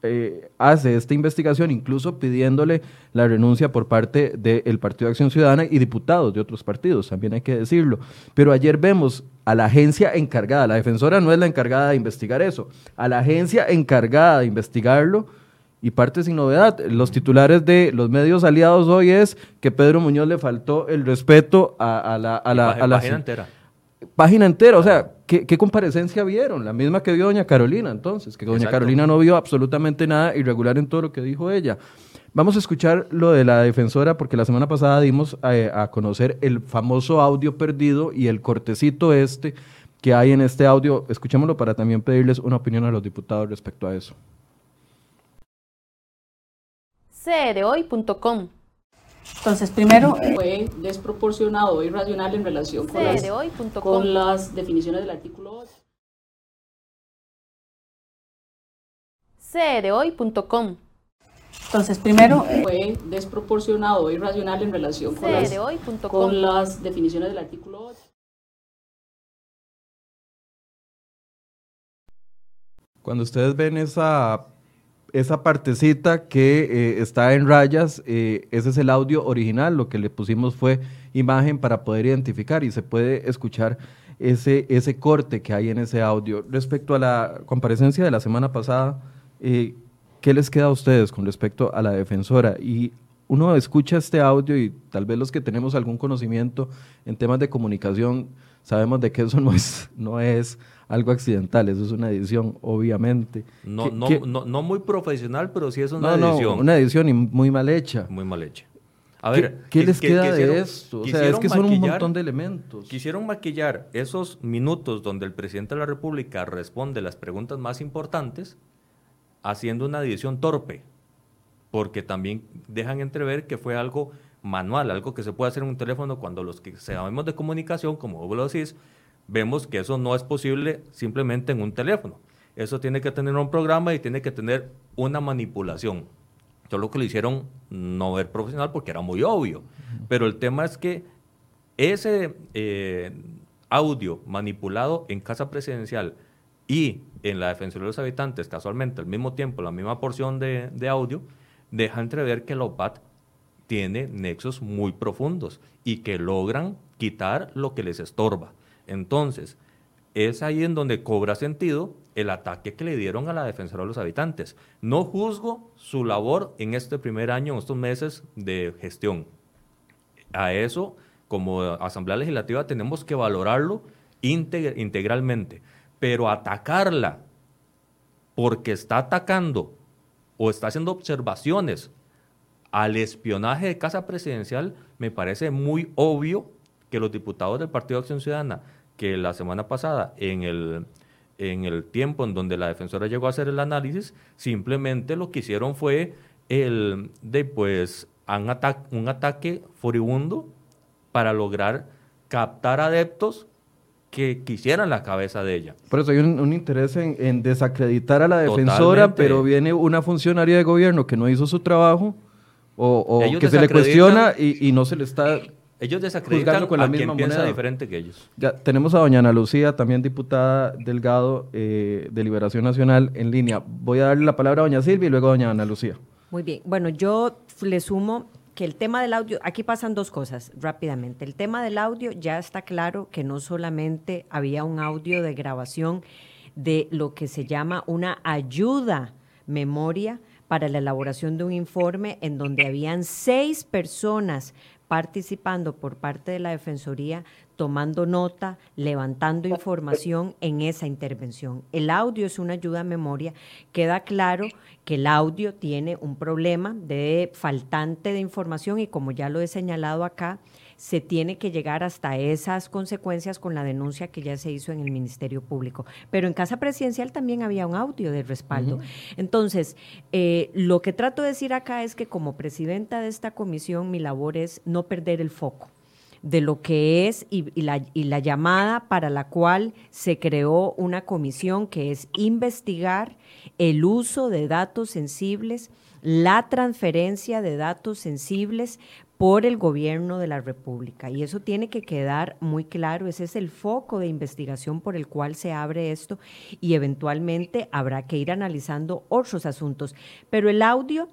eh, hace esta investigación, incluso pidiéndole la renuncia por parte del Partido de Acción Ciudadana y diputados de otros partidos, también hay que decirlo. Pero ayer vemos a la agencia encargada, la defensora no es la encargada de investigar eso, a la agencia encargada de investigarlo y parte sin novedad. Los titulares de los medios aliados hoy es que Pedro Muñoz le faltó el respeto a, a la... A la, Pag- a la- página entera. página entera, o sea, ¿qué, qué comparecencia vieron? La misma que vio doña Carolina, entonces, que doña Exacto. Carolina no vio absolutamente nada irregular en todo lo que dijo ella. Vamos a escuchar lo de la defensora, porque la semana pasada dimos a conocer el famoso audio perdido y el cortecito este que hay en este audio. Escuchémoslo para también pedirles una opinión a los diputados respecto a eso. Entonces, primero, fue desproporcionado e irracional en relación con las, con las definiciones del artículo 8. cdehoy.com. Entonces, primero, fue desproporcionado e irracional en relación con las, con las definiciones del artículo 8. Cuando ustedes ven esa, esa partecita que eh, está en rayas, eh, ese es el audio original, lo que le pusimos fue imagen para poder identificar y se puede escuchar ese, ese corte que hay en ese audio. Respecto a la comparecencia de la semana pasada, eh, ¿qué les queda a ustedes con respecto a la defensora? Y uno escucha este audio y tal vez los que tenemos algún conocimiento en temas de comunicación sabemos de que eso no es, no es algo accidental, eso es una edición, obviamente. No, ¿Qué- no, no, no muy profesional, pero sí es una no, no, edición una edición y muy mal hecha. muy mal hecha. A ¿Qué- ver, ¿Qué, les queda quisieron- de esto? O sea, es que son un montón de elementos. Quisieron maquillar esos minutos donde el presidente de la República responde las preguntas más importantes haciendo una edición torpe, porque también dejan entrever que fue algo manual, algo que se puede hacer en un teléfono cuando los que sabemos de comunicación, como vos lo decís, vemos que eso no es posible simplemente en un teléfono. Eso tiene que tener un programa y tiene que tener una manipulación. Solo que lo hicieron no ver profesional porque era muy obvio. Pero el tema es que ese eh, audio manipulado en casa presidencial y en la Defensoría de los Habitantes, casualmente al mismo tiempo, la misma porción de, de audio, deja entrever que la OPAT tiene nexos muy profundos y que logran quitar lo que les estorba. Entonces, es ahí en donde cobra sentido el ataque que le dieron a la Defensoría de los Habitantes. No juzgo su labor en este primer año, en estos meses de gestión a eso, como Asamblea Legislativa, tenemos que valorarlo integ- integralmente. Pero atacarla porque está atacando o está haciendo observaciones al espionaje de Casa Presidencial, me parece muy obvio que los diputados del Partido de Acción Ciudadana, que la semana pasada en el, en el tiempo en donde la defensora llegó a hacer el análisis, simplemente lo que hicieron fue el de pues un, un ataque furibundo para lograr captar adeptos que quisieran la cabeza de ella. Por eso hay un, interés en, desacreditar a la defensora, pero viene una funcionaria de gobierno que no hizo su trabajo o, que se le cuestiona y, no se le está ellos desacreditan con la a misma quien piensa diferente que ellos. Ya, tenemos a doña Ana Lucía, también diputada Delgado eh, de Liberación Nacional en línea. Voy a darle la palabra a doña Silvia y luego a doña Ana Lucía. Muy bien. Bueno, yo le sumo que el tema del audio, aquí pasan dos cosas rápidamente. El tema del audio ya está claro que no solamente había un audio de grabación de lo que se llama una ayuda memoria para la elaboración de un informe en donde habían seis personas participando por parte de la Defensoría, tomando nota, levantando información en esa intervención. El audio es una ayuda a memoria. Queda claro que el audio tiene un problema de faltante de información y como ya lo he señalado acá, se tiene que llegar hasta esas consecuencias con la denuncia que ya se hizo en el Ministerio Público. Pero en Casa Presidencial también había un audio de respaldo. Entonces, eh, lo que trato de decir acá es que como presidenta de esta comisión, mi labor es no perder el foco de lo que es y, la, y, la, llamada para la cual se creó una comisión que es investigar el uso de datos sensibles, la transferencia de datos sensibles por el gobierno de la República. Y eso tiene que quedar muy claro, ese es el foco de investigación por el cual se abre esto y eventualmente habrá que ir analizando otros asuntos. Pero el audio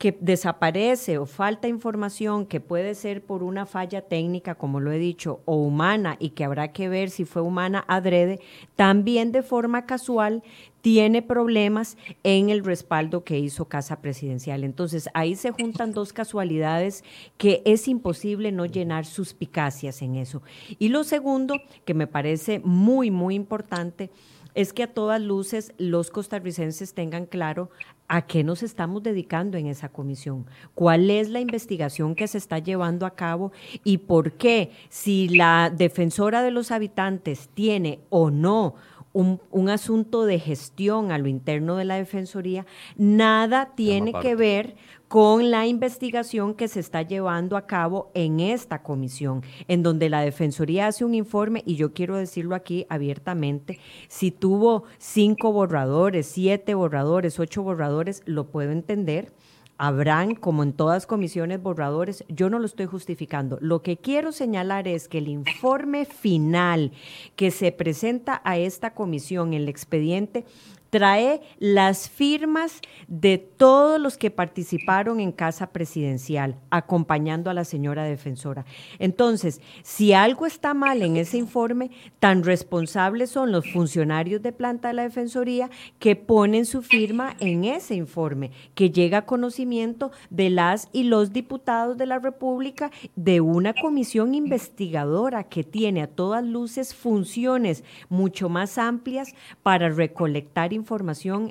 que desaparece o falta información que puede ser por una falla técnica, como lo he dicho, o humana y que habrá que ver si fue humana adrede, también de forma casual tiene problemas en el respaldo que hizo Casa Presidencial. Entonces, ahí se juntan dos casualidades que es imposible no llenar suspicacias en eso. Y lo segundo, que me parece muy, muy importante, es que a todas luces los costarricenses tengan claro a qué nos estamos dedicando en esa comisión, cuál es la investigación que se está llevando a cabo y por qué, si la defensora de los habitantes tiene o no un, asunto de gestión a lo interno de la Defensoría, nada tiene que ver con la investigación que se está llevando a cabo en esta comisión, en donde la Defensoría hace un informe, y yo quiero decirlo aquí abiertamente, si tuvo cinco borradores, siete borradores, ocho borradores, lo puedo entender habrán, como en todas comisiones, borradores. Yo no lo estoy justificando. Lo que quiero señalar es que el informe final que se presenta a esta comisión, el expediente, trae las firmas de todos los que participaron en Casa Presidencial, acompañando a la señora defensora. Entonces, si algo está mal en ese informe, tan responsables son los funcionarios de planta de la Defensoría que ponen su firma en ese informe, que llega a conocimiento de las y los diputados de la República de una comisión investigadora que tiene a todas luces funciones mucho más amplias para recolectar información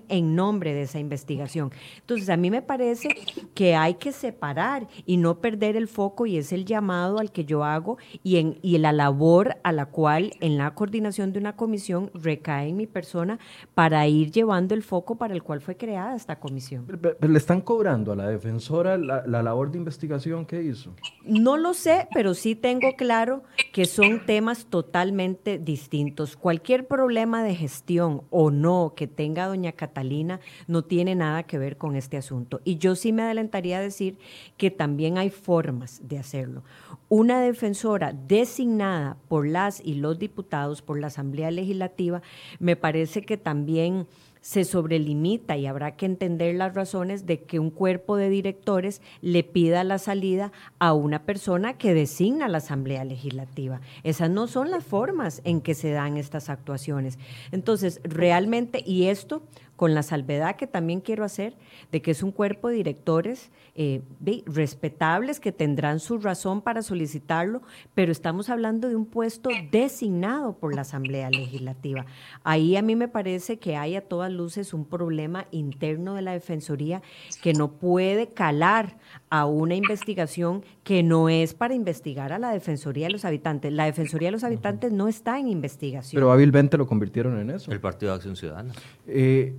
en nombre de esa investigación. Entonces, a mí me parece que hay que separar y no perder el foco y es el llamado al que yo hago y, en, y la labor a la cual en la coordinación de una comisión recae en mi persona para ir llevando el foco para el cual fue creada esta comisión. ¿Le están cobrando a la defensora la, la labor de investigación que hizo? No lo sé, pero sí tengo claro que son temas totalmente distintos. Cualquier problema de gestión o no que tenga doña Catalina no tiene nada que ver con este asunto. Y yo sí me adelantaría a decir que también hay formas de hacerlo. Una defensora designada por las y los diputados, por la Asamblea Legislativa, me parece que también se sobrelimita y habrá que entender las razones de que un cuerpo de directores le pida la salida a una persona que designa la Asamblea Legislativa. Esas no son las formas en que se dan estas actuaciones. Entonces, realmente, y esto con la salvedad que también quiero hacer de que es un cuerpo de directores eh, respetables que tendrán su razón para solicitarlo, pero estamos hablando de un puesto designado por la Asamblea Legislativa. Ahí a mí me parece que hay a todas luces un problema interno de la Defensoría que no puede calar a una investigación que no es para investigar a la Defensoría de los Habitantes. La Defensoría de los Habitantes no está en investigación. Pero hábilmente lo convirtieron en eso. El Partido de Acción Ciudadana. Eh,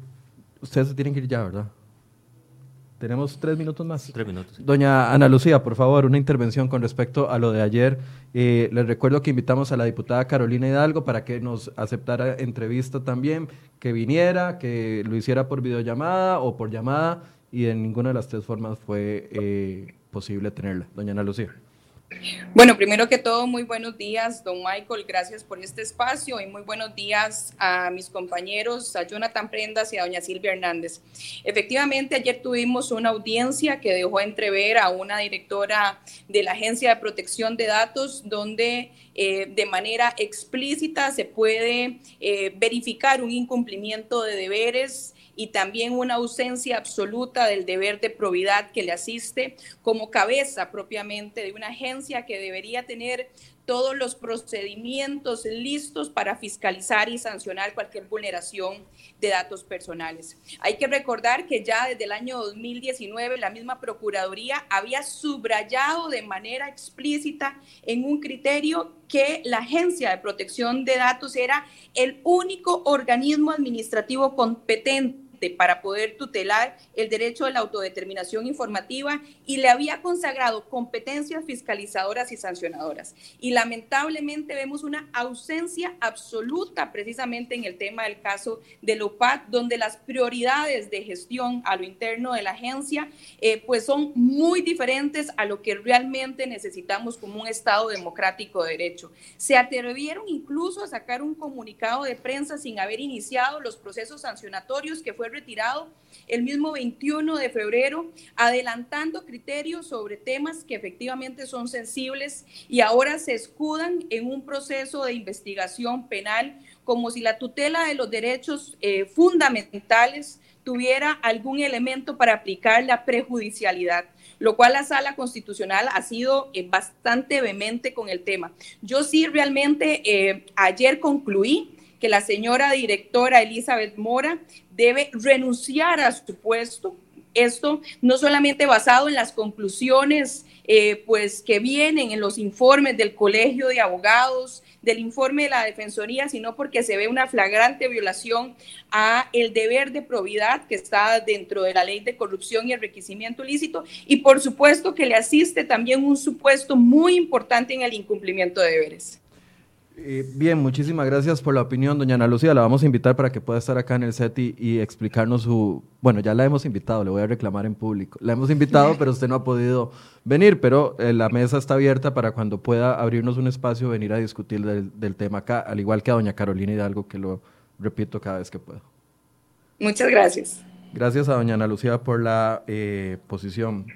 ustedes se tienen que ir ya, ¿verdad? Tenemos tres minutos más. Tres minutos. Doña Ana Lucía, por favor, una intervención con respecto a lo de ayer. Eh, les recuerdo que invitamos a la diputada Carolina Hidalgo para que nos aceptara entrevista también, que viniera, que lo hiciera por videollamada o por llamada, y en ninguna de las tres formas fue eh, posible tenerla. Doña Ana Lucía. Bueno, primero que todo, muy buenos días, don Michael, gracias por este espacio y muy buenos días a mis compañeros, a Jonathan Prendas y a doña Silvia Hernández. Efectivamente, ayer tuvimos una audiencia que dejó entrever a una directora de la Agencia de Protección de Datos, donde eh, de manera explícita se puede eh, verificar un incumplimiento de deberes y también una ausencia absoluta del deber de probidad que le asiste como cabeza propiamente de una agencia que debería tener todos los procedimientos listos para fiscalizar y sancionar cualquier vulneración de datos personales. Hay que recordar que ya desde el año 2019 la misma Procuraduría había subrayado de manera explícita en un criterio que la Agencia de Protección de Datos era el único organismo administrativo competente para poder tutelar el derecho de la autodeterminación informativa y le había consagrado competencias fiscalizadoras y sancionadoras. Y lamentablemente vemos una ausencia absoluta precisamente en el tema del caso de UPAC, donde las prioridades de gestión a lo interno de la agencia eh, pues son muy diferentes a lo que realmente necesitamos como un Estado democrático de derecho. Se atrevieron incluso a sacar un comunicado de prensa sin haber iniciado los procesos sancionatorios que fue retirado el mismo 21 de febrero, adelantando criterios sobre temas que efectivamente son sensibles y ahora se escudan en un proceso de investigación penal como si la tutela de los derechos eh, fundamentales tuviera algún elemento para aplicar la prejudicialidad, lo cual la sala constitucional ha sido eh, bastante vehemente con el tema. Yo sí realmente eh, ayer concluí que la señora directora Elizabeth Mora debe renunciar a su puesto. Esto no solamente basado en las conclusiones eh, pues que vienen en los informes del Colegio de Abogados, del informe de la Defensoría, sino porque se ve una flagrante violación a el deber de probidad que está dentro de la ley de corrupción y el requisimiento ilícito y por supuesto que le asiste también un supuesto muy importante en el incumplimiento de deberes. Eh, bien, muchísimas gracias por la opinión, doña Ana Lucía. La vamos a invitar para que pueda estar acá en el set y, explicarnos su... Bueno, ya la hemos invitado, le voy a reclamar en público. La hemos invitado, pero usted no ha podido venir, pero eh, la mesa está abierta para cuando pueda abrirnos un espacio, venir a discutir del, tema acá, al igual que a doña Carolina Hidalgo, que lo repito cada vez que puedo. Muchas gracias. Gracias a doña Ana Lucía por la eh, posición.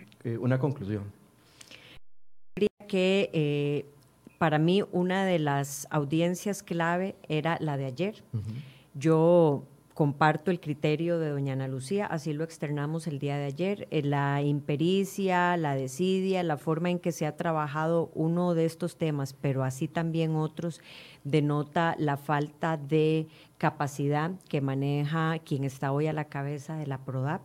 una conclusión. Que para mí una de las audiencias clave era la de ayer. Yo comparto el criterio de doña Ana Lucía, así lo externamos el día de ayer, eh, la impericia, la desidia, la forma en que se ha trabajado uno de estos temas, pero así también otros, denota la falta de capacidad que maneja quien está hoy a la cabeza de la PRODAP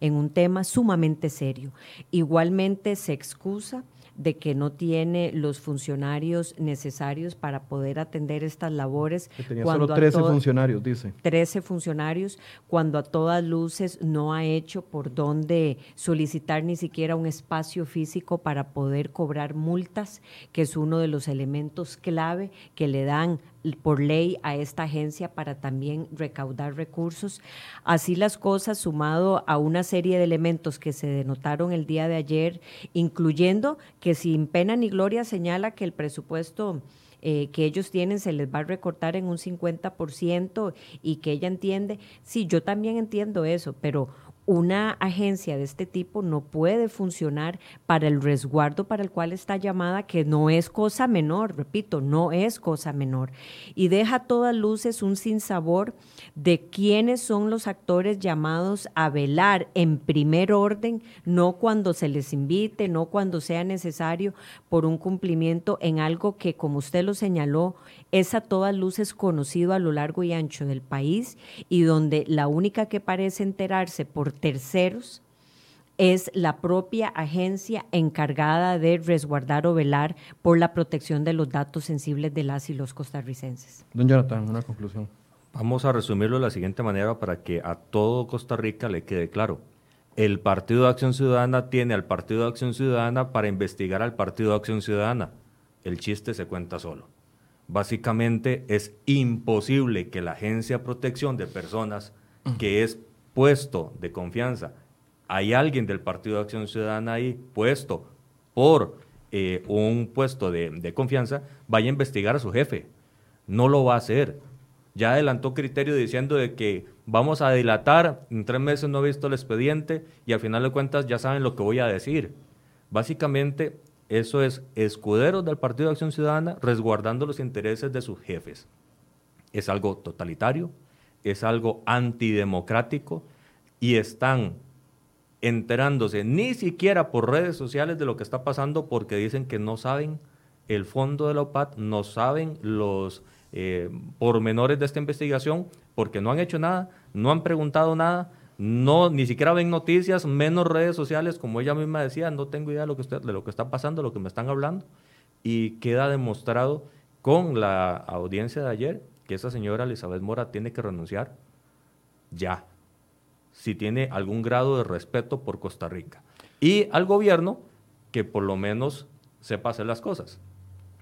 en un tema sumamente serio. Igualmente se excusa de que no tiene los funcionarios necesarios para poder atender estas labores. Que tenía solo 13 funcionarios, dice. 13 funcionarios, cuando a todas luces no ha hecho por dónde solicitar ni siquiera un espacio físico para poder cobrar multas, que es uno de los elementos clave que le dan por ley a esta agencia para también recaudar recursos. Así las cosas, sumado a una serie de elementos que se denotaron el día de ayer, incluyendo que sin pena ni gloria señala que el presupuesto eh, que ellos tienen se les va a recortar en un 50% y que ella entiende, sí, yo también entiendo eso, pero una agencia de este tipo no puede funcionar para el resguardo para el cual está llamada, que no es cosa menor, repito, no es cosa menor. Y deja a todas luces un sinsabor de quiénes son los actores llamados a velar en primer orden, no cuando se les invite, no cuando sea necesario, por un cumplimiento en algo que, como usted lo señaló, es a todas luces conocido a lo largo y ancho del país y donde la única que parece enterarse por terceros es la propia agencia encargada de resguardar o velar por la protección de los datos sensibles de las y los costarricenses. Don Jonathan, una conclusión. Vamos a resumirlo de la siguiente manera para que a todo Costa Rica le quede claro. El Partido de Acción Ciudadana tiene al Partido de Acción Ciudadana para investigar al Partido de Acción Ciudadana. El chiste se cuenta solo. Básicamente es imposible que la Agencia de Protección de Personas, que es puesto de confianza, hay alguien del Partido de Acción Ciudadana ahí puesto por eh, un puesto de, confianza, vaya a investigar a su jefe. No lo va a hacer. Ya adelantó criterio diciendo de que vamos a dilatar, en tres meses no he visto el expediente y al final de cuentas ya saben lo que voy a decir. Básicamente eso es escuderos del Partido de Acción Ciudadana resguardando los intereses de sus jefes. Es algo totalitario, es algo antidemocrático y están enterándose ni siquiera por redes sociales de lo que está pasando porque dicen que no saben el fondo de la OPAT, no saben los eh, pormenores de esta investigación porque no han hecho nada, no han preguntado nada, no ni siquiera ven noticias, menos redes sociales, como ella misma decía, no tengo idea de lo que, de lo que está pasando, lo que me están hablando, y queda demostrado con la audiencia de ayer que esa señora Elizabeth Mora tiene que renunciar ya, si tiene algún grado de respeto por Costa Rica. Y al gobierno que por lo menos sepa hacer las cosas.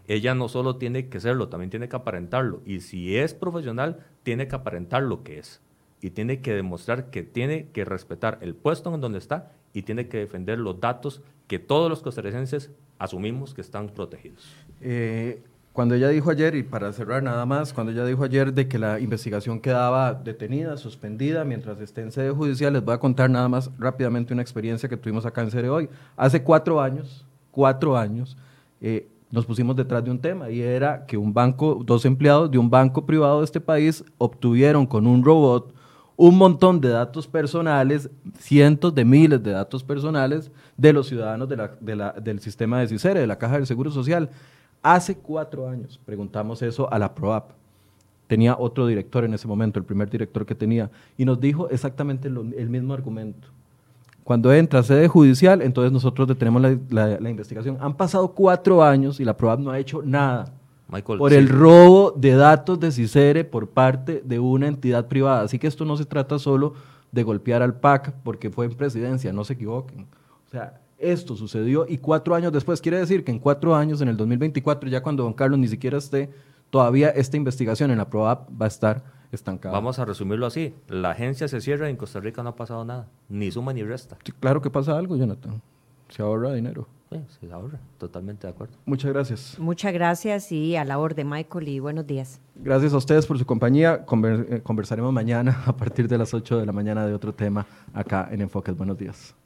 Ella no solo tiene que serlo, también tiene que aparentarlo. Y si es profesional, tiene que aparentar lo que es. Y tiene que demostrar que tiene que respetar el puesto en donde está y tiene que defender los datos que todos los costarricenses asumimos que están protegidos. Eh, cuando ella dijo ayer, y para cerrar nada más, cuando ella dijo ayer de que la investigación quedaba detenida, suspendida, mientras esté en sede judicial, les voy a contar nada más rápidamente una experiencia que tuvimos acá en sede hoy. Hace cuatro años, cuatro años, eh, nos pusimos detrás de un tema y era que un banco, dos empleados de un banco privado de este país obtuvieron con un robot un montón de datos personales, cientos de miles de datos personales de los ciudadanos del sistema de CICERE, de la Caja del Seguro Social. Hace cuatro años preguntamos eso a la PROAP. Tenía otro director en ese momento, el primer director que tenía, y nos dijo exactamente lo, el mismo argumento. Cuando entra a sede judicial, entonces nosotros detenemos la, la, la, investigación. Han pasado cuatro años y la PROAP no ha hecho nada Michael, por sí. el robo de datos de CICERE por parte de una entidad privada. Así que esto no se trata solo de golpear al PAC porque fue en presidencia, no se equivoquen. O sea, esto sucedió y cuatro años después, quiere decir que en cuatro años, en el 2024, ya cuando don Carlos ni siquiera esté, todavía esta investigación en la PROAP va a estar estancada. Vamos a resumirlo así, la agencia se cierra y en Costa Rica no ha pasado nada, ni suma ni resta. Sí, claro que pasa algo, Jonathan, se ahorra dinero. Sí, se ahorra, totalmente de acuerdo. Muchas gracias. Muchas gracias y a la orden, Michael, y buenos días. Gracias a ustedes por su compañía. Conver conversaremos mañana a partir de las 8 de la mañana de otro tema acá en Enfoques. Buenos días.